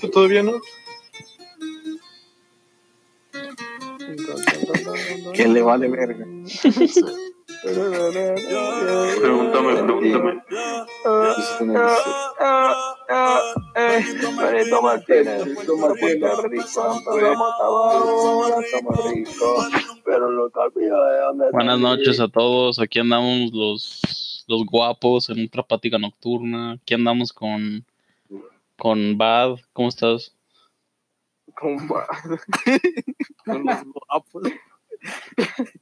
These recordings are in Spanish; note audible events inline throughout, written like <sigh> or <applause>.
¿Tú todavía no? ¿Quién le vale verga? Pregúntame, pregúntame. Benito Martínez, Benito Martínez, rico, estamos acabados, estamos ricos, pero no te olvides de dónde Buenas noches a todos. Aquí andamos los, los guapos en otra plática nocturna. Aquí andamos con, con Bad. ¿Cómo estás? Compa. <laughs> Con los guapos,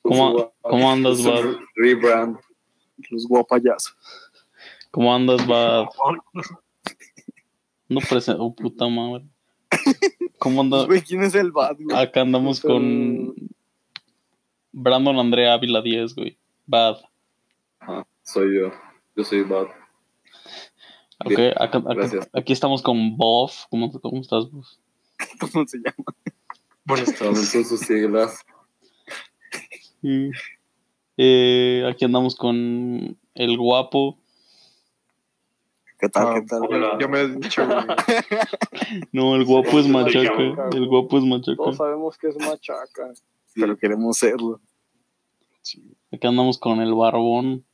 ¿Cómo, cómo andas, Bad? <laughs> Rebrand. los guapayazos. ¿Cómo andas, Bad? No presento, oh, puta madre. ¿Cómo andas? Güey, ¿quién es el bad, güey? Acá andamos con Brandon Andrea Ávila 10, güey. Bad. Ajá, soy yo. Yo soy Bad. Ok, Bien, acá, acá- gracias. aquí estamos con Boff. ¿Cómo, ¿Cómo estás, Boff? <laughs> ¿Cómo se llama? Buenas tardes. <laughs> Son sus siglas. Eh, aquí andamos con el guapo. ¿Qué tal, Ah, qué tal? hola. Ya me has dicho, güey. <laughs> No, el guapo es yo. machaca. El guapo es machaca. Todos sabemos que es machaca. Pero queremos serlo. Aquí andamos con el barbón.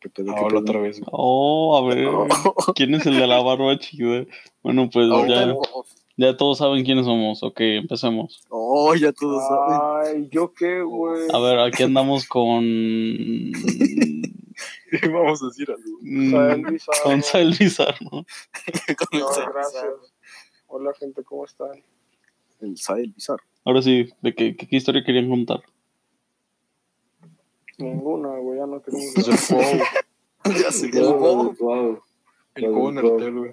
¿Qué pedo, qué Ahora pedo? otra vez. güey. Oh, a ver. <laughs> ¿Quién es el de la barba chida? Bueno, pues ya, ya todos saben quiénes somos. Ok, empecemos. Oh, ya todos saben. Ay, ¿yo qué, güey? A ver, aquí andamos con. <laughs> Vamos a decir algo. mm, Sael Bizarro. Con Sael Bizarro. <laughs> Con No, Sael gracias. Bizarro. Hola, gente, ¿cómo están? El Sael Bizarro. Ahora sí, ¿de qué historia querían contar? Ninguna, güey, ya no Pues hacer wow. ya sé que Wow, wow. El juego en el hotel, güey.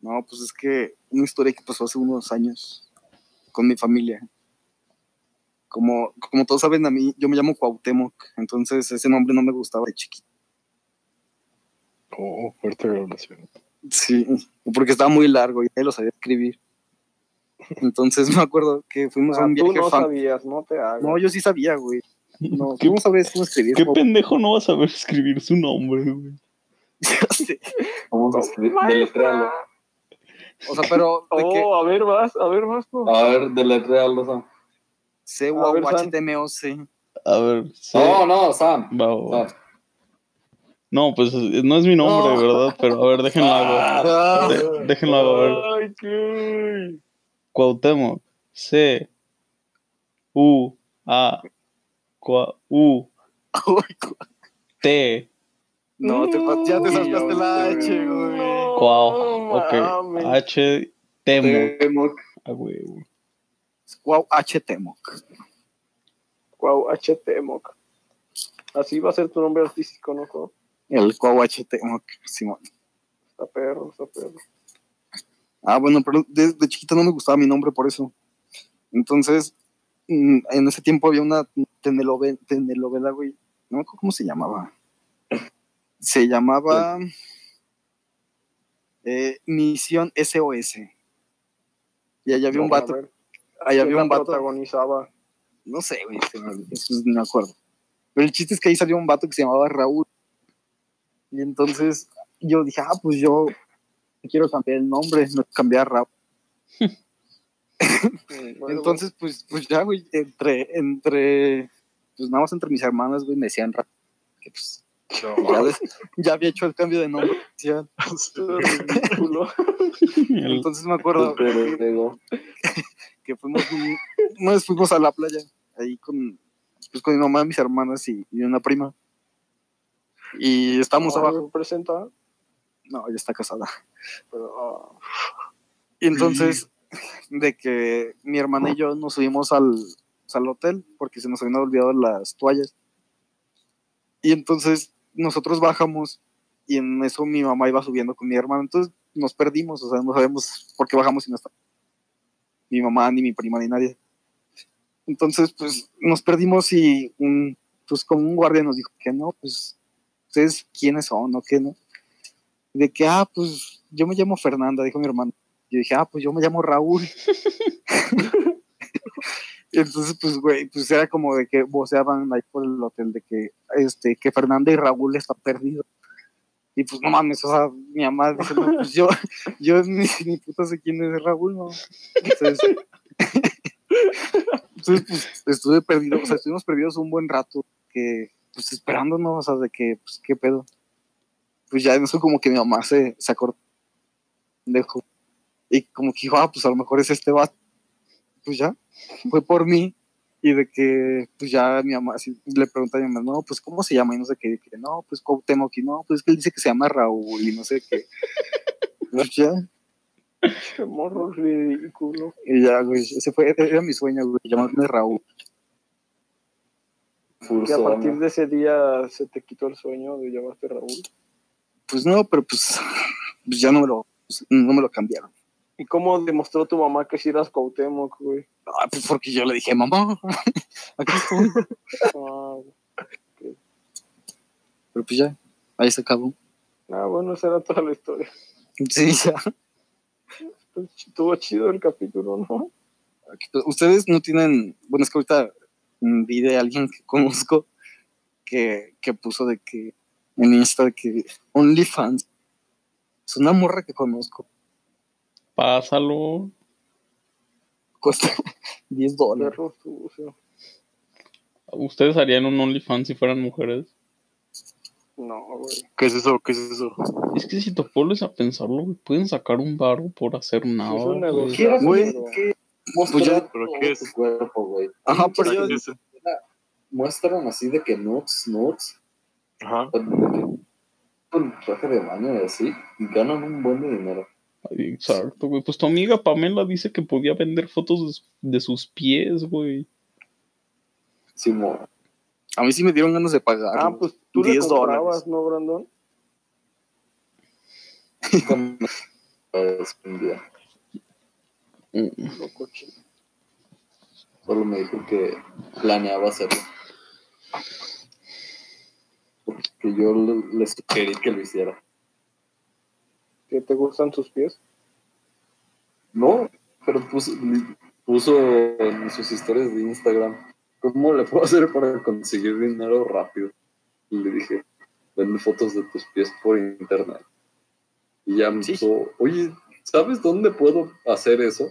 No, pues es que una historia que pasó hace unos años con mi familia. Como, como todos saben, a mí, yo me llamo Cuauhtémoc, entonces ese nombre no me gustaba de chiquito. Oh, fuerte revelación. Sí, porque estaba muy largo y nadie lo sabía escribir. Entonces <laughs> me acuerdo que fuimos a Ah, un tú viaje no fam- sabías, no te hagas. No, yo sí sabía, güey. No, ¿Qué, no cómo escribir. qué pendejo no va a saber escribir su nombre, güey? <laughs> Ya sé. Vamos a escribir. Deletrearlo. O sea, pero de Oh, a ver, vas, a ver, vas, tú. A ver, deletrearlo, Sam. C U A A ver, U Sam. H T M O C. A ver, sí. No, no, Sam. Va, va, va. Sam. No, pues no es mi nombre, No. ¿verdad? Pero a ver, déjenlo hago. Ah, De- déjenlo hago, a ver. Qué. Cuauhtémoc. C. U. A. Cua- U. T. no, te, ya te saltaste la H, güey. Cuau. Ok. H. Temo. Temoc. Ah, huevo. Wow, H Temoc. Guau, HTMOC. Así va a ser tu nombre artístico, ¿no? El Cuau H Temoc. Simón. Está perro, está perro. Ah, bueno, pero desde chiquito no me gustaba mi nombre por eso. Entonces, en ese tiempo había una tenelove- telenovela, güey. No me acuerdo cómo se llamaba. Se llamaba eh, Misión SOS. Y allá había un No, vato. ¿qué había un la vato. protagonizaba. No sé, güey. me eso no me acuerdo. Pero el chiste es que ahí salió un vato que se llamaba Raúl. Y entonces yo dije, ah, pues yo quiero cambiar el nombre, no cambiar a Raúl. <laughs> <laughs> Entonces, pues, pues ya, güey, entre, entre, pues nada más entre mis hermanas, güey, me decían Raúl. Que pues, ya, había hecho el cambio de nombre. El- <laughs> <laughs> Entonces me acuerdo que fuimos, un- una vez fuimos a la playa, ahí con, pues con mi mamá, mis hermanas y, y una prima. Y estábamos Ah, abajo. presenta, No, ella está casada. pero ah, Y entonces, de que mi hermana y yo nos subimos al, pues, al hotel porque se nos habían olvidado las toallas. Y entonces nosotros bajamos y en eso mi mamá iba subiendo con mi hermana. Entonces nos perdimos, o sea, no sabemos por qué bajamos y no está mi mamá, ni mi prima, ni nadie. Entonces, pues nos perdimos y un, pues como un guardia nos dijo que no, pues ustedes quiénes son o qué no. De que, ah, pues yo me llamo Fernanda, dijo mi hermano. Yo dije, ah, pues yo me llamo Raúl. <laughs> Entonces, pues, güey, pues era como de que voceaban ahí por el hotel de que, este, que Fernanda y Raúl están perdidos. Y pues no mames, o sea, mi mamá dice, no, pues yo, <laughs> yo ni, ni puta sé quién es Raúl, no. Entonces, <laughs> entonces, pues estuve perdido, o sea, estuvimos perdidos un buen rato, que, pues esperándonos, o sea, de que, pues, qué pedo. Pues ya en eso como que mi mamá se, se acordó, dejó, y como que dijo, ah, pues a lo mejor es este vato. Pues ya, fue por mí, y de que, pues ya mi mamá así, le pregunta a mi mamá, no, pues ¿cómo se llama? Y no sé qué, y que no, pues Cuauhtémoc, y no, pues es que él dice que se llama Raúl, y no sé qué. Pues ya, Qué morro ridículo. y ya, güey, ese fue, era mi sueño, güey, llamarme Raúl. Que a partir de ese día se te quitó el sueño de llamarte Raúl. Pues no, pero pues, pues ya no me lo, no me lo cambiaron. ¿Y cómo demostró tu mamá que si eras Cuauhtémoc, güey? Ah, pues porque yo le dije, mamá, <laughs> aquí estoy. <laughs> Ah, Pero pues ya, ahí se acabó. ah, bueno, esa era toda la historia. Sí, ya. Estuvo chido el capítulo, ¿no? Ustedes no tienen, bueno, es que ahorita mm, vi de alguien que conozco que, que puso de que en Insta de que OnlyFans es una morra que conozco, Pásalo. cuesta <laughs> 10 dólares. ¿Ustedes harían un OnlyFans si fueran mujeres? No, güey. ¿Qué es eso? ¿Qué es eso? Es que si te pones a pensarlo, güey, pueden sacar un barro por hacer nada. es un güey. negocio. Güey, Mostrar Pues ya, ¿pero qué es? tu cuerpo, güey. Ajá, pero yo- ¿Qué es muestran así de que nudes, nudes, Ajá. con traje de baño y así, y ganan un buen de dinero. Exacto, güey. Pues tu amiga Pamela dice que podía vender fotos de, su- de sus pies, güey. Simón. a mí sí me dieron ganas de pagar. Ah, pues tú le 10 comprabas, dólares. ¿no, Brandon? <laughs> un día. Mm. Loco, chido. Solo me dijo que planeaba hacerlo. Porque yo le, le sugerí que lo hiciera. ¿Que te gustan sus pies? No, pero puso, puso en sus historias de Instagram, ¿cómo le puedo hacer para conseguir dinero rápido? Y le dije, vende fotos de tus pies por internet. Y ya me Sí. dijo, oye, ¿sabes dónde puedo hacer eso?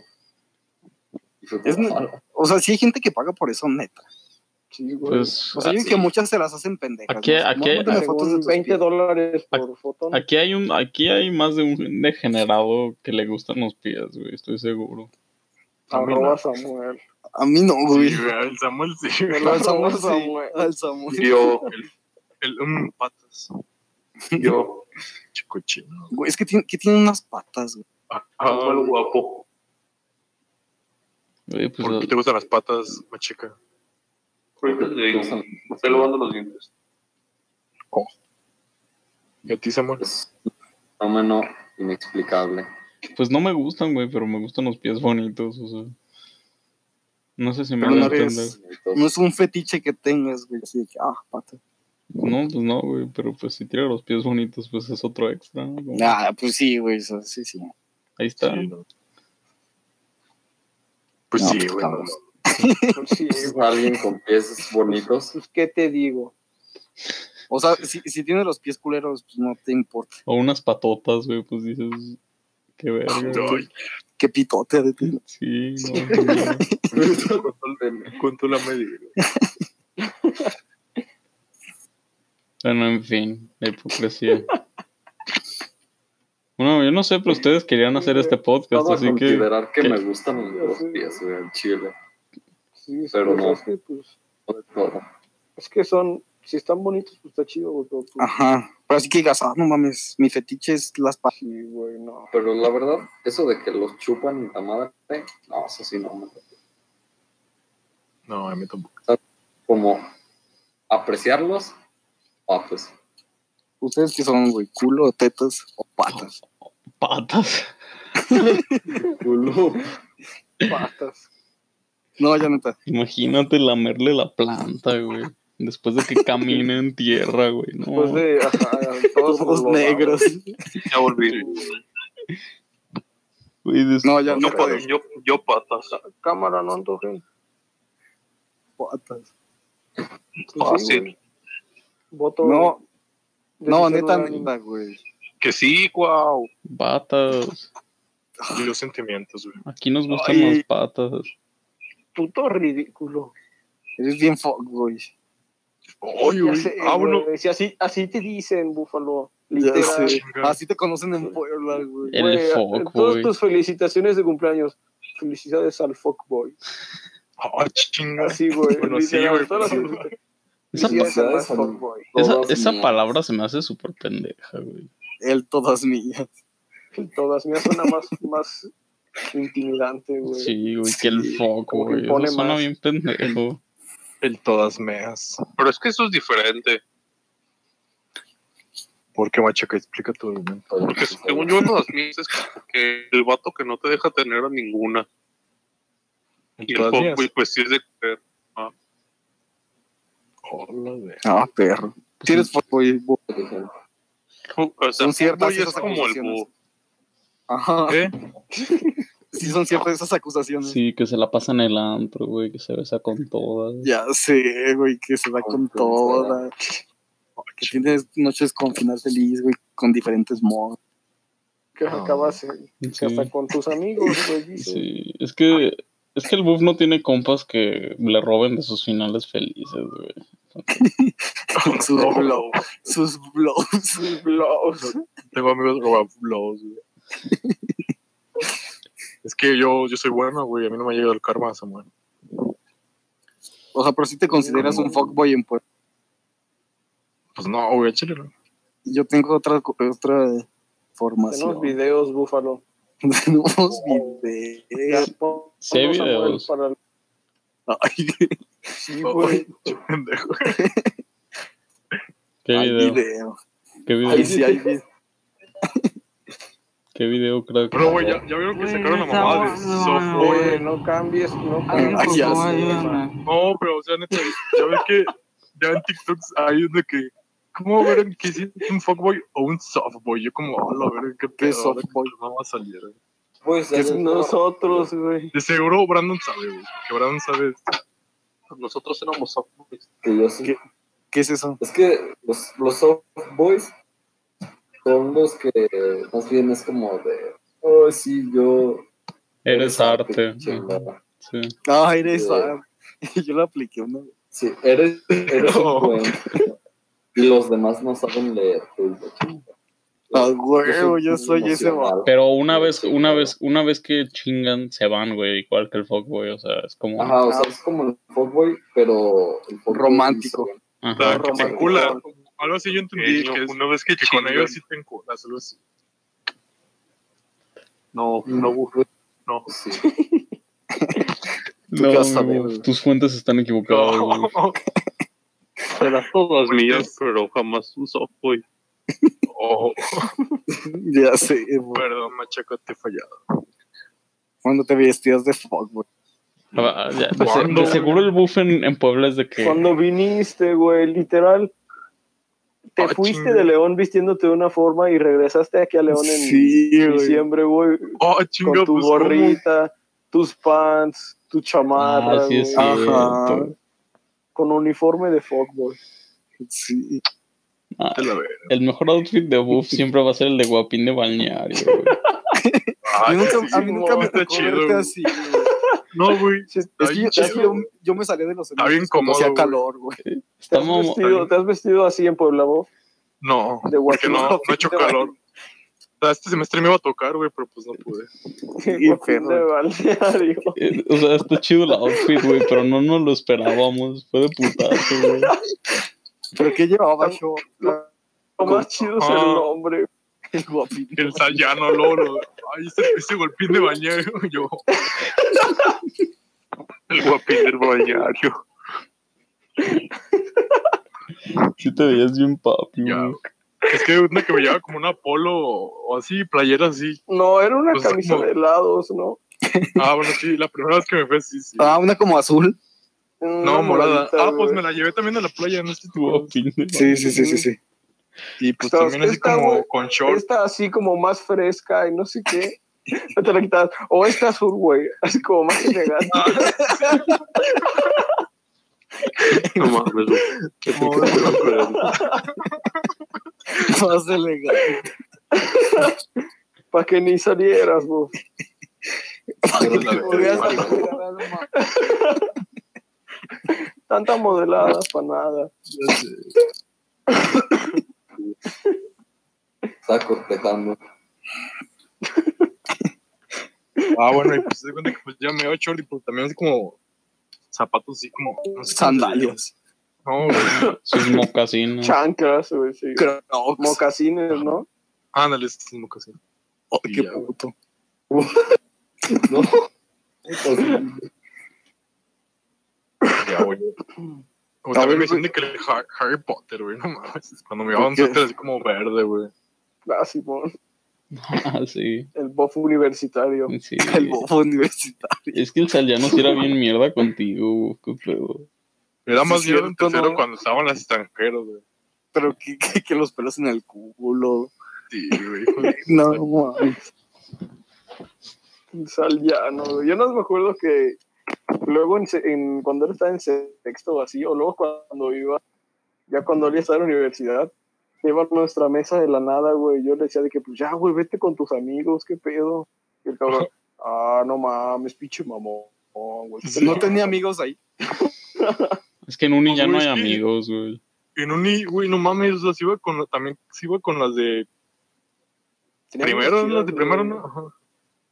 Y fue como, Es "Ah, O sea, sí hay gente que paga por eso, neta. Sí, güey. Pues O sea, yo Ah, que muchas se las hacen pendejas. Aquí- ¿no? aquí- aquí- fotos de Según tus 20 pies. dólares por foto. ¿no? aquí hay un, aquí hay más de un degenerado que le gustan los pies, güey, estoy seguro. A mí Arroba no. Samuel. A mí no, güey. Sí, el Samuel sí. Al Samuel. Samuel. Al Samuel. Yo, el, el patas. <laughs> yo, Chico chino. Güey, es que tiene, que tiene unas patas, güey. Ah, Samuel guapo. Güey, pues, ¿Por qué te gustan las patas, machica? Estoy lavando los dientes. ¿Y a ti, Samuel? Es un fenómeno inexplicable. pues no me gustan, güey, pero me gustan los pies bonitos, o sea. No sé si me Pero voy a no eres- entender. No es un fetiche que tengas, güey. Así de que, ah, pata. No, pues no, güey, pero pues si tiene los pies bonitos, pues es otro extra. ¿no? Ah, pues sí, güey. eso sí, sí. Ahí está. Sí, no. Pues No, sí, pues, güey. cabrón. Pues <laughs> sí. Alguien con pies bonitos. Pues, ¿qué te digo? O sea, si, si tiene los pies culeros, pues no te importa. O unas patotas, güey, pues dices, qué verga. Ay, Qué pitote de ti. Sí, no. ¿Cuánto la medida? Bueno, en fin, la hipocresía. Bueno, yo no sé, pero ustedes querían hacer este podcast, así que considerar que, que- me gustan los pies, güey, al chile. Sí, Pero pues, no. Es que, pues, no de todo. es que son, si están bonitos, pues está chido, güey. pues, Ajá. Pero así que digas, ah, no mames, mi fetiche es las patas. Sí, güey, no. Pero la verdad, eso de que los chupan y la madre, no, eso sí no me No, a mí tampoco. Como apreciarlos, ah, pues. ¿Ustedes qué son, güey? ¿Culo, tetas o patas? patas. <laughs> culo. Patas. No, ya neta. Imagínate lamerle la planta, güey. Después de que camine en tierra, güey. No. Después de, ajá, <laughs> todos, los negros. Ya volví. Güey, No, ya No, no yo, yo patas. Cámara, no antojen. Patas. Fácil. güey. Voto. No. No, neta, neta, güey. Que sí, wow. Patas. Los sentimientos, güey. Aquí nos gustan Ay. las patas. Puto ridículo. Eres bien fuck, güey. Oye, güey. sé, Ah, bueno. güey, si así, así te dicen, Búfalo. Literal. Así te conocen en Puebla, güey. El Güey, fuckboy. Todas tus felicitaciones de cumpleaños. Felicidades al fuckboy. Ah, chinga. Así, güey. Bueno, sí, literal, güey. Esa, esa, esa palabra se me hace súper pendeja, güey. El todas mías. Todas mías suena más, más <laughs> intimidante, güey. Sí, güey, que el foco, que güey. Impone suena más. bien pendejo. <laughs> El todas meas. Pero es que eso es diferente. ¿Por qué, machaca? Explica tu argumento. Porque según yo, las mías es que el vato que no te deja tener a ninguna. Y el todas mías. fuckboy, pues sí es de coger. Hola, güey. Ah, perro. Si eres fuckboy, bu- O sea, Son ciertas es como el búho. Ajá. ¿Qué? <laughs> Sí, son ciertas esas acusaciones. Sí, que se la pasa en el antro, güey, que se besa con <laughs> todas. Ya sé, güey, que se va con Con toda. Que tienes noches con final feliz, güey, con diferentes modos. Que acabas que Sí, hasta con tus amigos, güey. sí. Es que, es que el buff no tiene compas que le roben de sus finales felices, güey. <laughs> sus blows. Sus blows. Sus blows. Tengo amigos robablos, güey. <laughs> es que yo, yo soy bueno, güey. A mí no me ha llegado el karma, Samuel. O sea, pero si te consideras un fuckboy en Puebla. Pues no, güey, échale, ¿no? Yo tengo otra, otra Tenemos formación. videos, Búfalo. <laughs> Tenemos videos. Sí hay videos. para- Ay, Sí, güey. Pendejo. ¿Qué video. ¿Qué video? Ahí sí hay video. ¿Qué video, crack? Pero, güey, ya, ya vieron que sacaron la mamada de softboy. Oye, no cambies, no Ay, cambies. ya no, sé. no, No, pero, o sea, neta, ya ves que ya en TikToks hay de que. ¿Cómo ver que si es un fuckboy o un softboy? Yo, como, hola, ver qué pedo. que softboy? No va a salir. güey. Pues, es nosotros, güey. De seguro Brandon sabe, güey. Que Brandon sabe esto. Nosotros éramos softboys. Que yo sí. ¿Qué es eso? Es que los, los soft boys son los que más bien es como de, oh, sí, yo... Eres arte. chingada". Ajá, Sí. Ah, eres ah, <laughs> Yo lo apliqué una vez. Sí, eres, eres <laughs> No. un buen. Y los demás no saben leer. pues. Ah, huevo, yo soy ese emocionado. Pero una vez, una vez, una vez que chingan, se van, güey, igual que el fuckboy, o sea, es como... Ajá, o sea, es como el fuckboy, pero... El fuckboy Romántico. Ajá. romántico. Algo así yo entendí Que que, es, una vez que, que con ellos sí te enculas. Algo así. No, no, búho. no. Sí. <laughs> No, sabes, güey. tus fuentes están equivocadas, güey. No. Todas mías, pero jamás un softboy. Oh, <laughs> Ya sé, güey. perdón, machaca, te he fallado. Cuando te vestías de. Ah, de, se- ¿Cuándo? de seguro el buff en, en Puebla es de que... Cuando viniste, güey, literal. Te Ah, fuiste de León vistiéndote de una forma y regresaste aquí a León en Sí, diciembre, güey. Oh, Con tu pues, ¿cómo? gorrita, tus pants, tu chamarra, Ah, sí es. Ajá. con uniforme de fuckboy. Sí. Ah, el mejor outfit de buff <laughs> siempre va a ser el de guapín de balneario, güey. A mí nunca, sí, a mí nunca me está tocó chido, verte así, güey. No, güey. <laughs> Es que yo, bien es que chido, yo, güey. yo me salí de los Está bien hacía cómodo, güey. calor, güey. ¿Te Está has, mamo- vestido, ¿Te has vestido así en Puebla, vos? No, De porque no, no ha hecho calor. O sea, este semestre me iba a tocar, güey, pero pues no pude. De balneario. Eh, O sea, está chido el outfit, güey, pero no nos lo esperábamos. Fue de putazo, güey. <laughs> ¿Pero qué llevaba yo? Lo más chido es el nombre. El guapín. El Sayano, Loro. Ay, ese, ese golpín de bañero, yo. El guapín del bañario. Sí te veías bien papi, Ya. Es que una que me llevaba como una polo o así, playera así. No, era una Pues, camisa como- de helados, ¿no? Ah, bueno, sí, la primera vez que me fue, sí, sí. Ah, una como azul. no, morada. Ah, pues me la llevé también a la playa, no sé si tú Sí, sí, sí, sí, sí. Y pues también así como güey. con short. Esta así como más fresca y no sé qué. No te la quitas. O esta azul, güey. Así como más elegante. No mames, güey. <laughs> Más elegante. Para que ni salieras, más. Tanta modelada para nada. Está cortejando. Ah, bueno, y pues se da cuenta que pues ya me ocho y pues también así como zapatos así como no sé Sandalias. No, güey. Sus mocasinos. Chanclas, güey, sí. Crocs. Mocasines, ¿no? Ándale, ese es mocasín. Oh, qué Ya, puto. <laughs> ¿No? Ya, güey. O A también ver, me dicen de que el Har- Harry Potter, güey, no mames. <laughs> Cuando me ¿Por llevaban qué? suéter así como verde, güey. Ah, Simón. <laughs> Ah, sí. El buff universitario. sí. <laughs> El bofo universitario. Es que el Saliano sí era bien mierda contigo. Qué pedo. Sí, más es miedo en tercero ¿no? cuando estaban las extranjeros, güey. Pero que, que, que los pelos en el culo. Sí, güey. No, mames. Saliano, güey. Yo no me acuerdo que luego en, se- en- cuando él estaba en sexto o así, o luego cuando iba, ya cuando él ya estaba en la universidad, iba a nuestra mesa de la nada, güey. Yo le decía de que, pues ya, güey, vete con tus amigos, qué pedo. Y el cabrón, <laughs> ah, no mames, pinche mamón, güey. No tenía amigos ahí. <laughs> Es que en Uni ya no hay amigos, güey. En un, güey, no mames, o sea, sí iba con, también sí iba con las de Tenía primero, las de primero. ¿no? Ajá.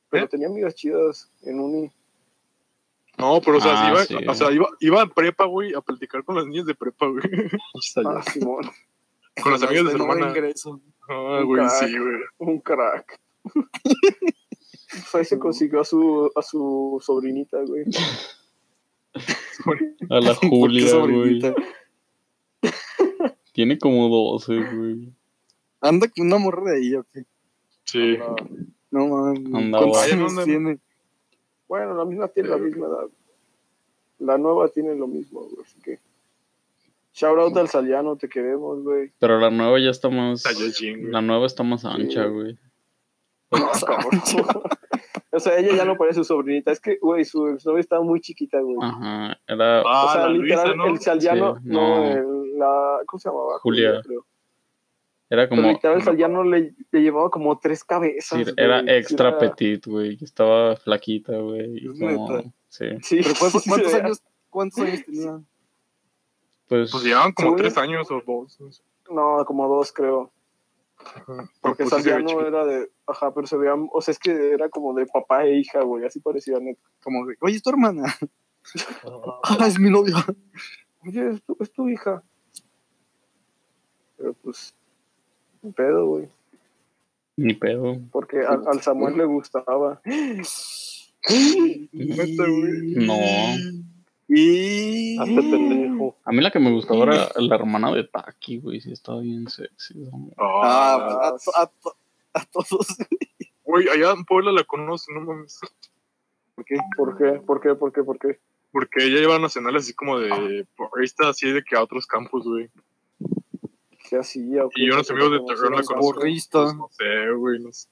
Pero ¿Eh? tenía amigas chidas en uni. No, pero o sea, Ah, iba, sí. o sea, iba, iba a prepa, güey, a platicar con las niñas de prepa, güey. <laughs> Ah, Simón, con las amigas de su nuevo hermana. ingreso. Ah, güey, sí, güey. un crack. Pues <laughs> ahí se consiguió a su, a su sobrinita, güey. <laughs> A la ¿Por qué Julia, güey. Tiene como 12, güey. Anda con una morra de ahí, ¿o qué? Sí. No mames. Andaba. ¿Cuántos años tiene? Bueno, la misma tiene la misma edad. La nueva tiene lo mismo, güey. Así que. Shout out al Saliano, te queremos, güey. Pero la nueva ya está más. La nueva está más ancha, güey. <laughs> o sea, ella ya no parece su sobrinita. Es que, güey, su exnovia estaba muy chiquita, güey. Ajá. Era. Ah, o sea, la literal, Luisa, ¿no? el Saliano, Sí, no, no. el- la, ¿cómo se llamaba? Julia. creo. Era Pero como. literal, el Saliano le, le llevaba como tres cabezas. sí, era güey. extra Era- petit, güey. Estaba flaquita, güey. Es como-. Sí. Sí, ¿Pero cuántos, <laughs> sí, cuántos años, cuántos años tenía? Pues. Pues llevaban como tres años o dos. no sé. No, como dos, creo. Ajá. Porque Pues sí Saliano chiquito. era de. Ajá, pero se veía. O sea, es que era como de papá e hija, güey. Así parecía neta. Como, de, oye, es tu hermana. <laughs> Ah, es mi novia. Oye, es tu, es tu hija. Pero pues. Un pedo, güey. Ni pedo. Porque al, al Samuel le gustaba. No. Y... Hazte pendejo. A mí la que me gustaba era la hermana de Taki, güey. Sí, estaba bien sexy. morra. Ah, Ah, a, to- a to- a todos. güey, allá en Puebla la conocen, no mames. ¿Por qué? ¿Por qué? ¿Por qué? ¿Por qué? ¿Por qué? Porque ella lleva nacionales así como de porrista, así de que a otros campos, güey. ¿Qué hacía? o qué? Y unos amigos de ¿Cómo Torreón la. Pues, no sé, güey, no sé.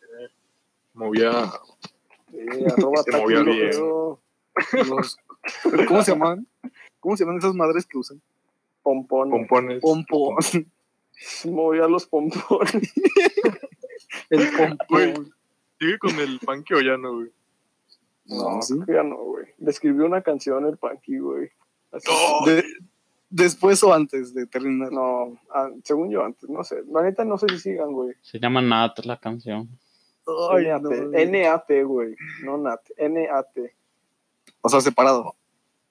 Movía. Sí, arroba Se movía bien. Los- ¿Cómo se llaman? ¿Cómo se llaman esas madres que usan? Pompones. pompones. Pompón. Movía los pompones. <laughs> El pompón. Sigue con el punky o ya no, güey. No, ¿sí? ya no, güey. Le escribió una canción el Panky, güey. Así- No. De- después o antes de terminar. No, ah, según yo antes, no sé. La neta no sé si sigan, güey. Se llama Nat la canción. Ay, NAT, no. N-A-T, güey. No NAT, N-A-T. O sea, separado.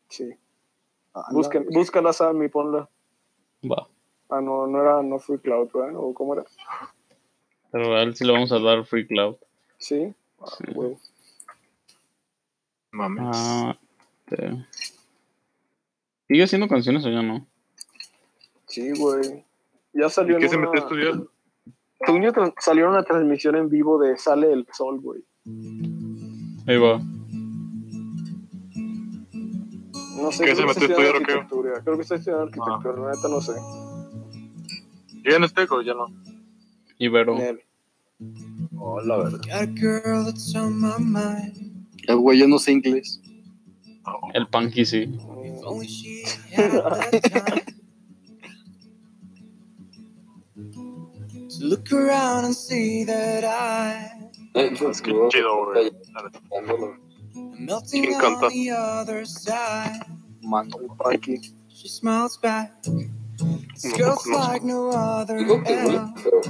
Sí. Ah, Busquen, búscala, Sam, y ponla. Va. Ah, no, no era No Free Cloud, ¿verdad? ¿O cómo era? Pero a él sí le vamos a dar Free Cloud. Sí. Ah, Sí. güey. Mames. Ah, este. ¿Sigue haciendo canciones o ya no? Sí, güey. Ya salió ¿Y qué en se una... metió a estudiar? Tra- salió una transmisión en vivo de Sale el Sol, güey. Ahí va. No sé. ¿Qué se metió a estudiar o qué? arquitectura. Creo que está estudiando arquitectura, la neta no sé. ¿Ya en este o ya no? Ibero. Nel. Oh, la verdad. Eh, güey, yo no sé inglés. El Punky sí. Only she had the time to look around and see that I Eh, Es que chido, güey. ¿Quién on canta? the other side. Mano. Aquí. She smiles back. This No Digo que pero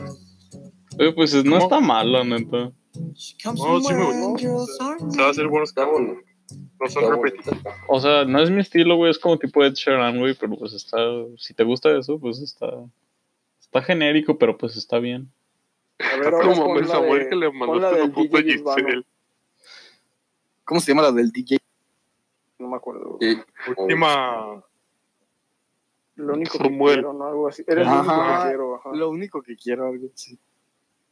Oye, pues no ¿Cómo? está mal, la neta. She comes No, sí me aren't Se va a hacer buenos cabos. No son bonita. O sea, no es mi estilo, güey, es como tipo Ed Sheeran, güey, pero pues está, si te gusta eso, pues está, está genérico, pero pues está bien. A ver, ahora Como el Samuel de- que le mandaste la puta. Giselle. ¿Cómo se llama la del DJ? No me acuerdo. güey. Y- Última. Lo único que Samuel. quiero, ¿no? Algo así. Eres Ajá. lo único que quiero, ajá. Lo único que quiero, algo así.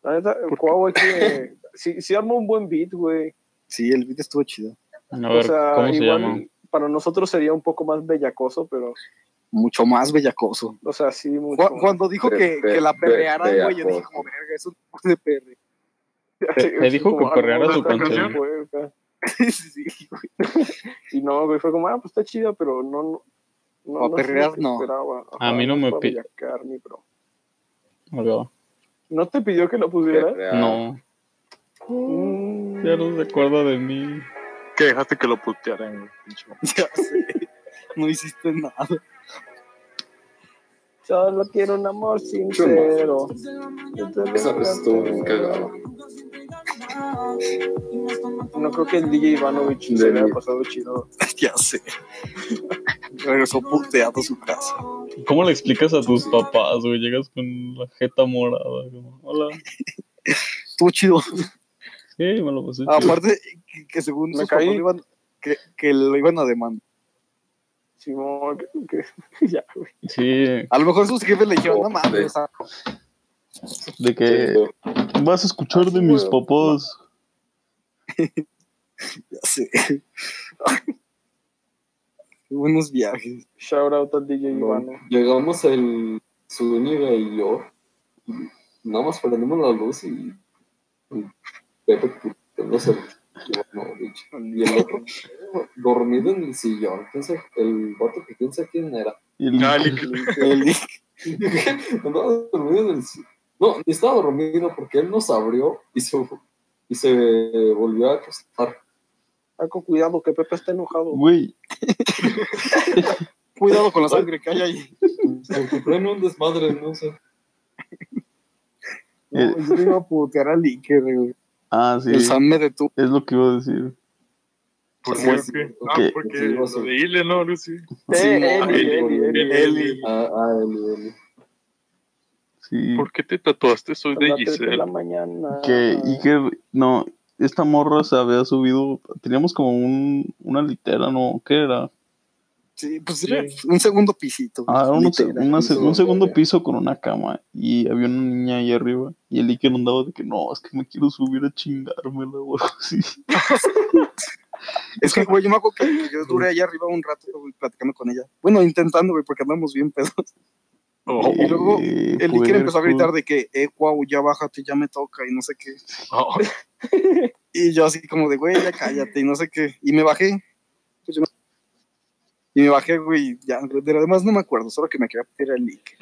La neta, Cuau, hay que... Si, si arma un buen beat, güey. Sí, el beat estuvo chido. A O sea, ¿cómo se igual llama? para nosotros sería un poco más bellacoso, pero, Mucho más bellacoso. o sea, sí, mucho Cu-. Cuando dijo que, que la perrearan, güey, yo dije como, verga, es un de perre. Te- te dijo que perreara su canción. sí, güey. Y no, güey, fue como, ah, pues está chida, pero no, no, no, no perrear, no. esperaba. A mí no me para pi- bellacar, ni bro. Oiga, ¿No te pidió que lo pusiera? No, Mm, ya no se acuerda de mí. Que dejaste que lo putearan, güey. pinche mamá. Ya sé. No hiciste nada. Solo quiero un amor sincero. Esa vez estuvo bien cagada. No creo que el DJ Ivanovich se De- le haya pasado chido. <laughs> Ya sé. Regresó puteado a su casa. ¿Cómo le explicas a tus papás, güey? Llegas con la jeta morada, como, hola. Estuvo chido. Sí, me lo pasé. chido. Que, <laughs> que según Me sus papás caí. lo iban, que, que lo iban a demandar. Simón, que, que- <laughs> ya, güey. Sí, A lo mejor sus jefes le dijeron, no mames, o sea, de que vas a escuchar de mis papás. <laughs> ya sé. Buenos viajes. Shout out al DJ No, Ivano. Llegamos el Zúñiga y yo. y Nada más prendimos la luz y. y Pepe putándose el Ivanovich. <laughs> Y el otro dormido en el sillón. ¿Quién sabe? El vato que quién sabe quién era. Y el- Ah. El- <laughs> <laughs> Andaba dormido en el si- No, estaba dormido porque él nos abrió y se, y se volvió a acostar. Paco, cuidado, que Pepe está enojado. Güey, Cuidado con la sangre que hay ahí. Se en un desmadre, no sé. No, yo iba a putear al Iker, güey. Ah, sí, El Sam me detuvo. es lo que iba a decir. ¿Por Sí, qué? sí. Ah, porque Sí, lo sí. de Ile, ¿no? Así. Eh, Sí, Eli, Eli, Eli, Eli. Eli. Ah, ah, Eli, Eli. Sí, ¿Por qué te tatuaste? Soy de de la Giselle. mañana. que Iker, no, esta morra se había subido, teníamos como un, una litera, ¿no? ¿Qué era? Sí, pues era un segundo pisito. Ah, un, un segundo ya. piso con una cama y había una niña ahí arriba y el Iker andaba de que no, es que me quiero subir a chingármela o algo así. Es que, güey, yo me acuerdo que yo duré allá arriba un rato güey, platicando con ella. Bueno, intentando, güey, porque andamos bien pedos. Oh, Y luego Eh, El Iker empezó a gritar de que, eh, guau, ya bájate, ya me toca y no sé qué. oh. <laughs> Y yo así como de, güey, ya cállate y no sé qué. Y me bajé. Pues yo no- Y me bajé, güey, ya, de lo demás no me acuerdo, solo que me quería tirar el Iker.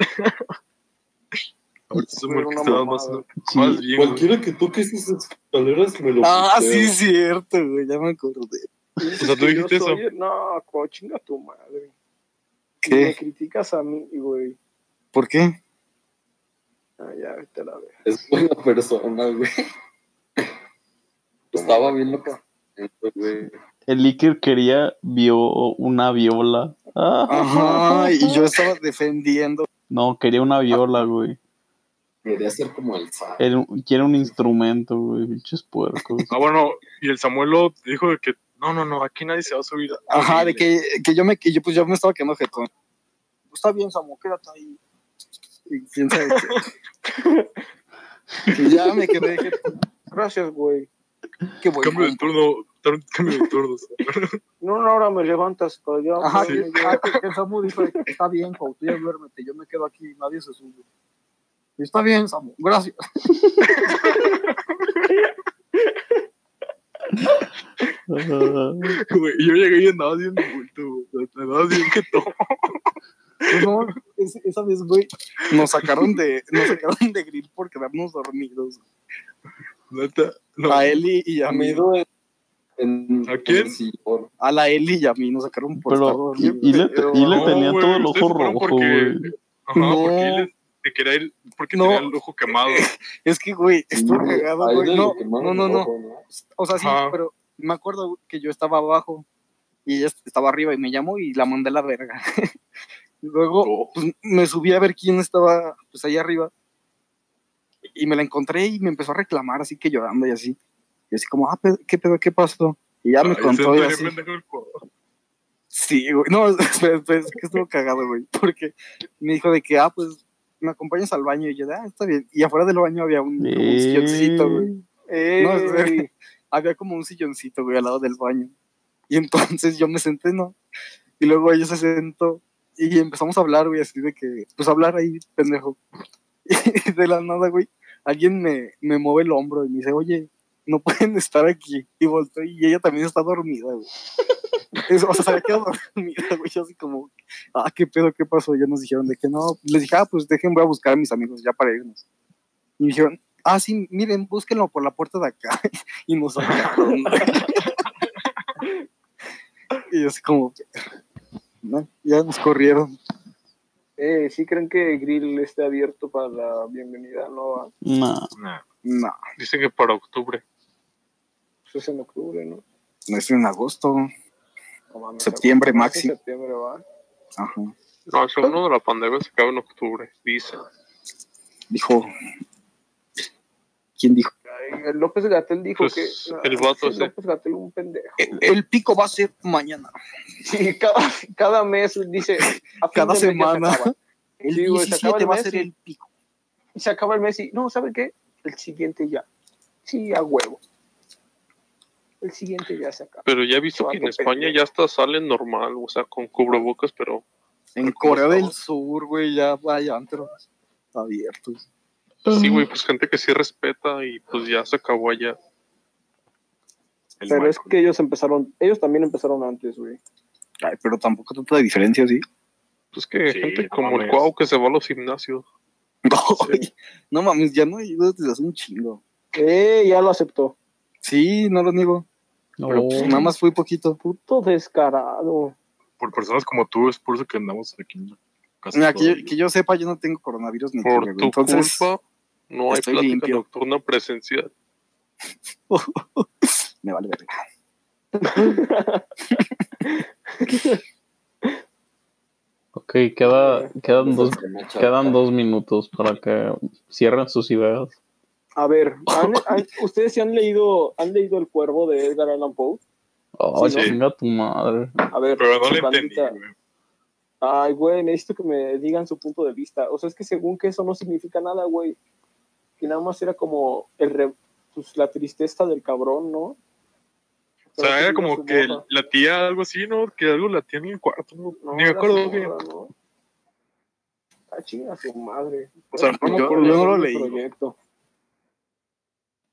Ahorita es un Era que estaba más, mamada. Sí, más bien. güey. Cualquiera que toque esas escaleras me lo Ah, sí, cierto, güey, ya me acordé. O sea, tú dijiste eso. soy- No, co, chinga tu madre. ¿Qué? Me criticas a mí, güey. ¿Por qué? Ah, ya, vete la vez. Es buena persona, güey. Estaba bien loco. güey. El Iker quería vio una viola. Ah, Ajá, y yo estaba defendiendo. no, quería una viola, güey. Quería ser como el Sam. Era un- Quiere un instrumento, güey, pinches puercos. Ah, bueno, y el Samuelo dijo de que no, no, no, aquí nadie se va a subir. Ajá, de que, que yo me, que yo, pues yo me estaba quedando jetón. Pues está bien, Samu, quédate ahí. Y quién sabe qué. <laughs> Y ya me quedé jetón. Gracias, güey. Qué bueno. Cambio de turno, cambio de turno. <laughs> En una hora me levantas, pero ya. Ajá, que, ya. Samu dijo, está bien, Pau, tú ya duérmete, yo me quedo aquí, nadie se sube. Y está bien, Samu, gracias. <laughs> Güey, yo llegué y andaba bien bulto, güey. Andaba bien que todo. Pues no, es- esa vez, güey, nos sacaron de, nos sacaron de grill por quedarnos dormidos. Neta. No. A Eli y a A mí. En, ¿A quién? en el sillón. A la Eli y a mí nos sacaron por estar Pero, y, le, y le No, tenía todo el ojo rojo, porque- güey. Ajá, No. porque él se quería ir, porque No. tenía el ojo quemado. <laughs> Es que, güey, estuvo Sí, cagado, güey. No, no, no, no. O sea, sí, Ajá. pero me acuerdo que yo estaba abajo y ella estaba arriba y me llamó y la mandé a la verga. Y <laughs> Luego, No. pues, me subí a ver quién estaba, pues, ahí arriba. Y me la encontré y me empezó a reclamar, así que llorando y así. Y así como, ah, ¿qué pedo? ¿Qué pasó? Y ya me Ay, contó y así. Sí, güey. No, <laughs> espera, espera, es que estuvo cagado, güey. Porque me dijo de que, ah, pues, me acompañas al baño. Y yo, ah, está bien. Y afuera del baño había un, como un silloncito, güey. Ey, No, <laughs> había como un silloncito, güey, al lado del baño. Y entonces yo me senté, ¿no? Y luego ella se sentó y empezamos a hablar, güey, así de que, pues hablar ahí, pendejo. <laughs> Y de la nada, güey, alguien me, me mueve el hombro y me dice, oye, no pueden <laughs> estar aquí. Y volteo y ella también está dormida, güey. <laughs> Es- o sea, se había quedado dormida, güey. Yo así como, ah, qué pedo, qué pasó. Ya nos dijeron de que no. Les dije, ah, pues dejen, voy a buscar a mis amigos ya para irnos. Y me dijeron, ah, sí, miren, búsquenlo por la puerta de acá. <laughs> y nos sacaron. y así como, no, ya nos corrieron. Eh, ¿Sí creen que Grill esté abierto para la bienvenida? No, Nah. Nah. No, Dicen que para octubre. Pues es en octubre, ¿no? no es en agosto. No mames, Septiembre máximo. Septiembre, va. Ajá. No, según uno de la pandemia se acaba en octubre, dice. Dijo, ¿quién dijo? Ay, López Gatel dijo Pues, que. el vato ese. López Gatel, un pendejo. El, el pico va a ser mañana. Sí, cada, cada mes dice. a Cada se semana. acaba. <laughs> El Sí, güey, se acaba 17 el va a mes ser y- el pico. Y se acaba el mes y. No, ¿sabe qué? El siguiente ya. Sí, a huevo. El siguiente ya se acaba. Pero ya he visto que en España ya hasta salen normal, o sea, con cubrebocas, pero En Pero ¿cómo Corea del? Sur, güey, ya vaya antros abiertos. sí, güey, pues gente que sí respeta y pues ya se acabó allá. El Pero es que ellos empezaron. Ellos también empezaron antes, güey. Ay, pero tampoco tanta diferencia, ¿sí? Pues que Sí, gente no como el. Cuau que se va a los gimnasios. <laughs> Ay, no mames, ya no he ido desde hace un chingo. Eh, ya lo aceptó. Sí, no lo niego. Pero pues, nada más fui poquito. Puto descarado. Por personas como tú, es por eso que andamos aquí. casa Mira, que, yo, el que yo sepa, yo no tengo coronavirus ni Por tu Entonces, culpa no hay plática limpio. nocturna presencial. <laughs> me vale verga. <laughs> Ok, queda, quedan, dos, quedan dos minutos para que cierren sus ideas. A ver, ¿han- <laughs> han- ¿ustedes sí han leído, han leído El Cuervo de Edgar Allan Poe? Oh, Sí, ¿no? chinga tu madre. A ver, Pero no le entendí, güey. Ay, güey, necesito que me digan su punto de vista. O sea, es que según que eso no significa nada, güey. Que nada más era como el re- pues, la tristeza del cabrón, ¿no? O sea, era como que la tía algo así, ¿no? Que algo la tía en el cuarto. No, No, Ni me acuerdo bien. ¿no? Ah, chinga su madre. O sea, no Yo- no lo leí. proyecto.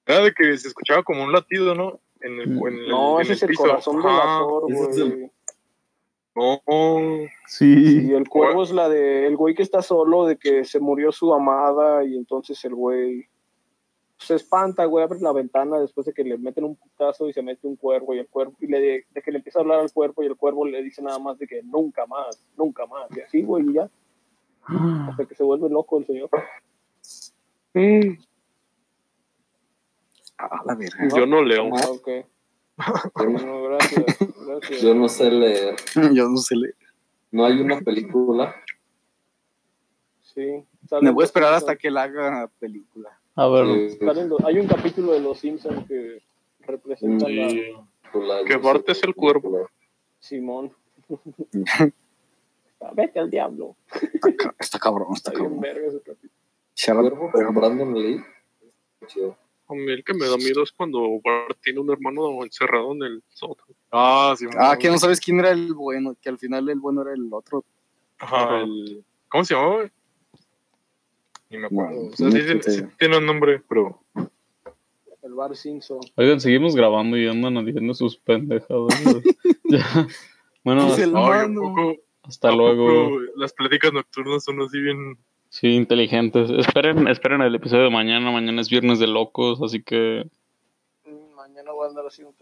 Era de que se escuchaba como un latido, ¿no? En el, Mm. en el, No, en ese el es el piso. corazón del Ajá. actor, ese es el- güey. No, Sí. Y el cuervo es la de el güey que está solo, de que se murió su amada y entonces el güey se espanta, güey, abre la ventana después de que le meten un putazo y se mete un cuervo y el cuervo, y le, de que le empieza a hablar al cuervo y el cuervo le dice nada más de que nunca más, nunca más, y así, güey, y ya, hasta que se vuelve loco el señor. A la verga. Yo no leo. Ah, ok. Yo, <laughs> No, gracias, gracias. yo no sé leer. Yo no sé leer. No hay una película. Sí. sale Me voy a esperar hasta que la haga película. A ver, lo- Hay un capítulo de Los Simpsons que representa la Sí. película, Que yo Bart sé es el película. Simón. <laughs> Vete al diablo. Está, está cabrón, está Está cabrón. verga ese capítulo. Brandon Lee. Chido. A mí el que me da miedo es cuando Bart tiene un hermano encerrado en el sótano. Ah, sí. Ah, que no sabes quién era el bueno, que al final el bueno era el otro. Ajá, el... ¿Cómo se llamaba? güey? Ni me acuerdo. Bueno, o sea, sí, no tiene- sé. sí tiene un nombre, pero... El bar Simpson. Oigan, seguimos grabando y andan haciendo sus pendejadas. <laughs> Ya. Bueno, el- hasta, Ay, ¿a Mano. poco- hasta a poco luego. Las pláticas nocturnas son así bien. Sí, inteligentes. Esperen, esperen el episodio de mañana. Mañana es viernes de locos, así que Mañana voy a andar haciendo.